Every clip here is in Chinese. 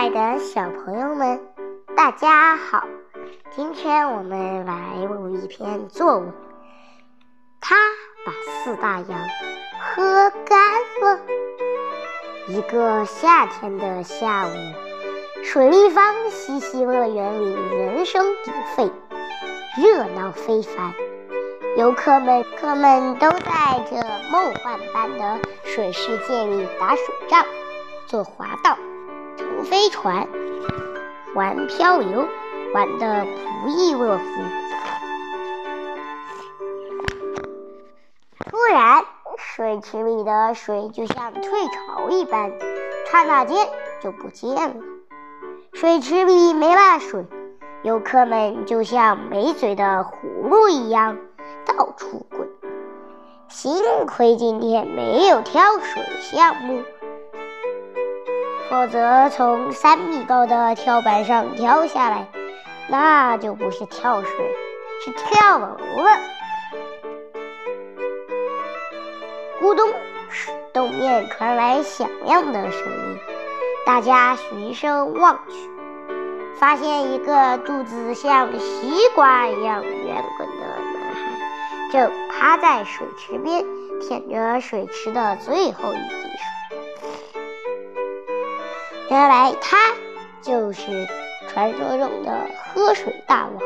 爱的小朋友们，大家好！今天我们来录一篇作文。他把四大洋喝干了。一个夏天的下午，水立方嬉戏乐园里人声鼎沸，热闹非凡。游客们客们都在这梦幻般的水世界里打水仗、坐滑道。乘飞船，玩漂流，玩得不亦乐乎。突然，水池里的水就像退潮一般，刹那间就不见了。水池里没了水，游客们就像没嘴的葫芦一样到处滚。幸亏今天没有跳水项目。否则，从三米高的跳板上跳下来，那就不是跳水，是跳楼了。咕咚，洞面传来响亮的声音，大家循声望去，发现一个肚子像西瓜一样圆滚的男孩，正趴在水池边舔着水池的最后一滴水。原来他就是传说中的喝水大王。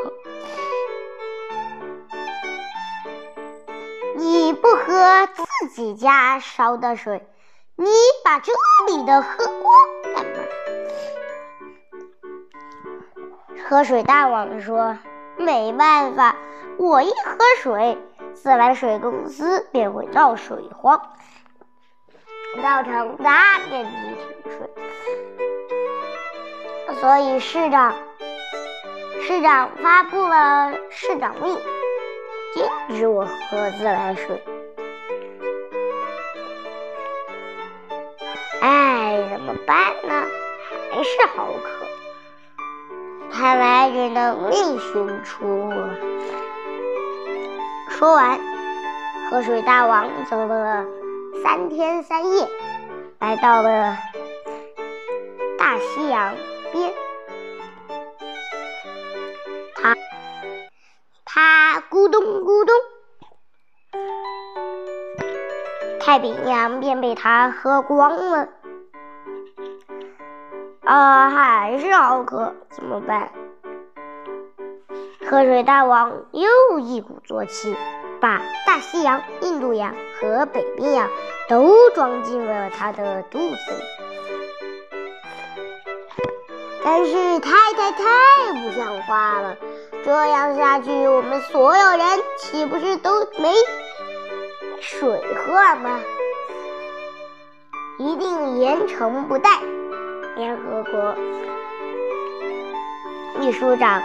你不喝自己家烧的水，你把这里的喝光干嘛？喝水大王说：“没办法，我一喝水，自来水公司便会闹水荒，造成大面积停水。”所以市长，市长发布了市长令，禁止我喝自来水。哎，怎么办呢？还是好渴，看来只能另寻出路了。说完，喝水大王走了三天三夜，来到了大西洋。边，他他咕咚咕咚，太平洋便被他喝光了。啊，还是好渴，怎么办？喝水大王又一鼓作气，把大西洋、印度洋和北冰洋都装进了他的肚子里。但是太太太不像话了！这样下去，我们所有人岂不是都没水喝了吗？一定严惩不贷！联合国秘书长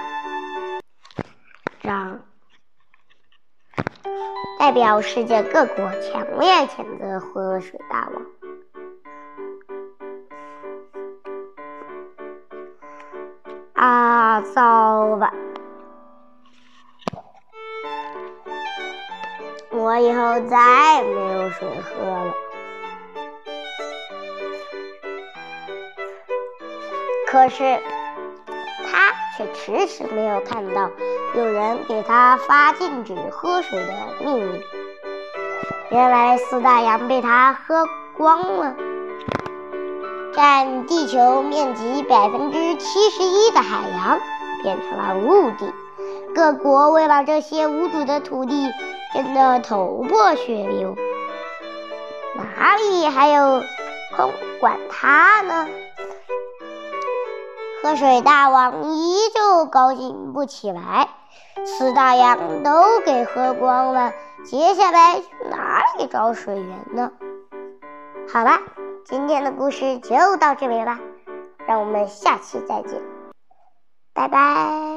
代表世界各国强烈谴责喝水大王。啊，糟了！我以后再也没有水喝了。可是却迟迟没有看到有人给他发禁止喝水的命令。原来四大洋被他喝光了。占地球面积百分之七十一的海洋变成了陆地，各国为了这些无主的土地争得头破血流，哪里还有空管他呢？喝水大王依旧高兴不起来，四大洋都给喝光了，接下来去哪里找水源呢？好了。今天的故事就到这里吧，让我们下期再见，拜拜。